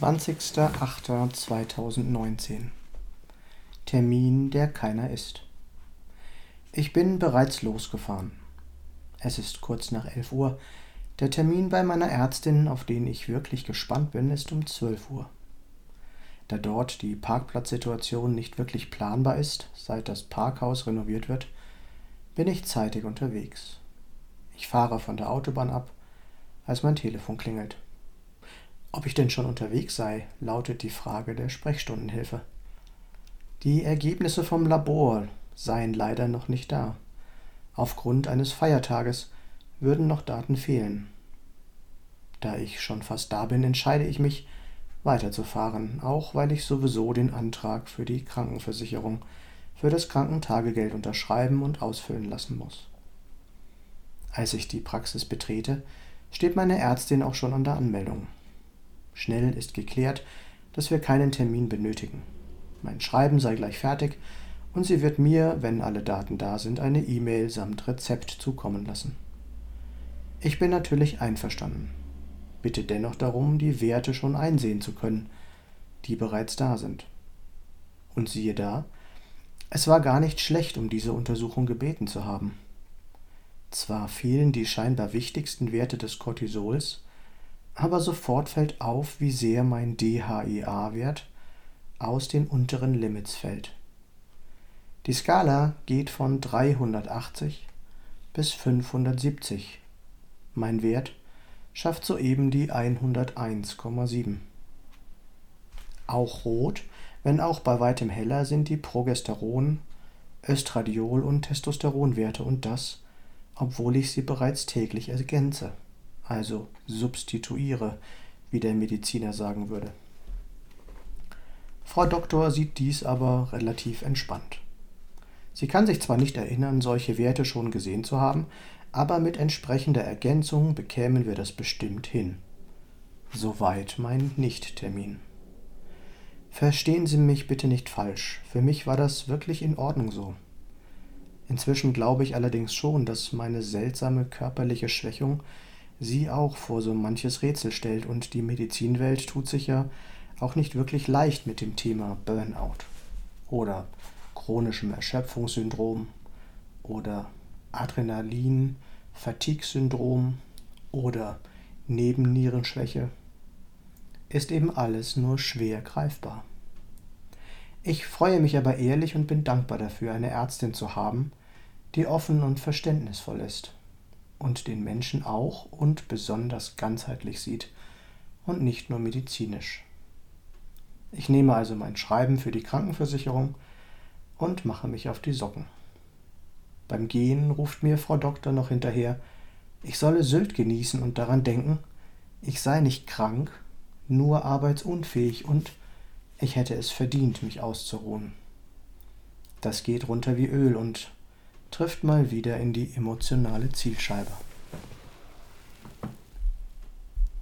20.08.2019 Termin, der keiner ist. Ich bin bereits losgefahren. Es ist kurz nach 11 Uhr. Der Termin bei meiner Ärztin, auf den ich wirklich gespannt bin, ist um 12 Uhr. Da dort die Parkplatzsituation nicht wirklich planbar ist, seit das Parkhaus renoviert wird, bin ich zeitig unterwegs. Ich fahre von der Autobahn ab, als mein Telefon klingelt. Ob ich denn schon unterwegs sei, lautet die Frage der Sprechstundenhilfe. Die Ergebnisse vom Labor seien leider noch nicht da. Aufgrund eines Feiertages würden noch Daten fehlen. Da ich schon fast da bin, entscheide ich mich, weiterzufahren, auch weil ich sowieso den Antrag für die Krankenversicherung für das Krankentagegeld unterschreiben und ausfüllen lassen muss. Als ich die Praxis betrete, steht meine Ärztin auch schon an der Anmeldung. Schnell ist geklärt, dass wir keinen Termin benötigen. Mein Schreiben sei gleich fertig und sie wird mir, wenn alle Daten da sind, eine E-Mail samt Rezept zukommen lassen. Ich bin natürlich einverstanden. Bitte dennoch darum, die Werte schon einsehen zu können, die bereits da sind. Und siehe da, es war gar nicht schlecht, um diese Untersuchung gebeten zu haben. Zwar fehlen die scheinbar wichtigsten Werte des Cortisols, aber sofort fällt auf, wie sehr mein DHEA-Wert aus den unteren Limits fällt. Die Skala geht von 380 bis 570. Mein Wert schafft soeben die 101,7. Auch rot, wenn auch bei weitem heller, sind die Progesteron, Östradiol und Testosteronwerte und das, obwohl ich sie bereits täglich ergänze also substituiere, wie der Mediziner sagen würde. Frau Doktor sieht dies aber relativ entspannt. Sie kann sich zwar nicht erinnern, solche Werte schon gesehen zu haben, aber mit entsprechender Ergänzung bekämen wir das bestimmt hin. Soweit mein Nicht-Termin. Verstehen Sie mich bitte nicht falsch, für mich war das wirklich in Ordnung so. Inzwischen glaube ich allerdings schon, dass meine seltsame körperliche Schwächung sie auch vor so manches Rätsel stellt. Und die Medizinwelt tut sich ja auch nicht wirklich leicht mit dem Thema Burnout oder chronischem Erschöpfungssyndrom oder Adrenalin-Fatigue-Syndrom oder Nebennierenschwäche. Ist eben alles nur schwer greifbar. Ich freue mich aber ehrlich und bin dankbar dafür, eine Ärztin zu haben, die offen und verständnisvoll ist und den Menschen auch und besonders ganzheitlich sieht und nicht nur medizinisch. Ich nehme also mein Schreiben für die Krankenversicherung und mache mich auf die Socken. Beim Gehen ruft mir Frau Doktor noch hinterher, ich solle Sylt genießen und daran denken, ich sei nicht krank, nur arbeitsunfähig und ich hätte es verdient, mich auszuruhen. Das geht runter wie Öl und trifft mal wieder in die emotionale Zielscheibe.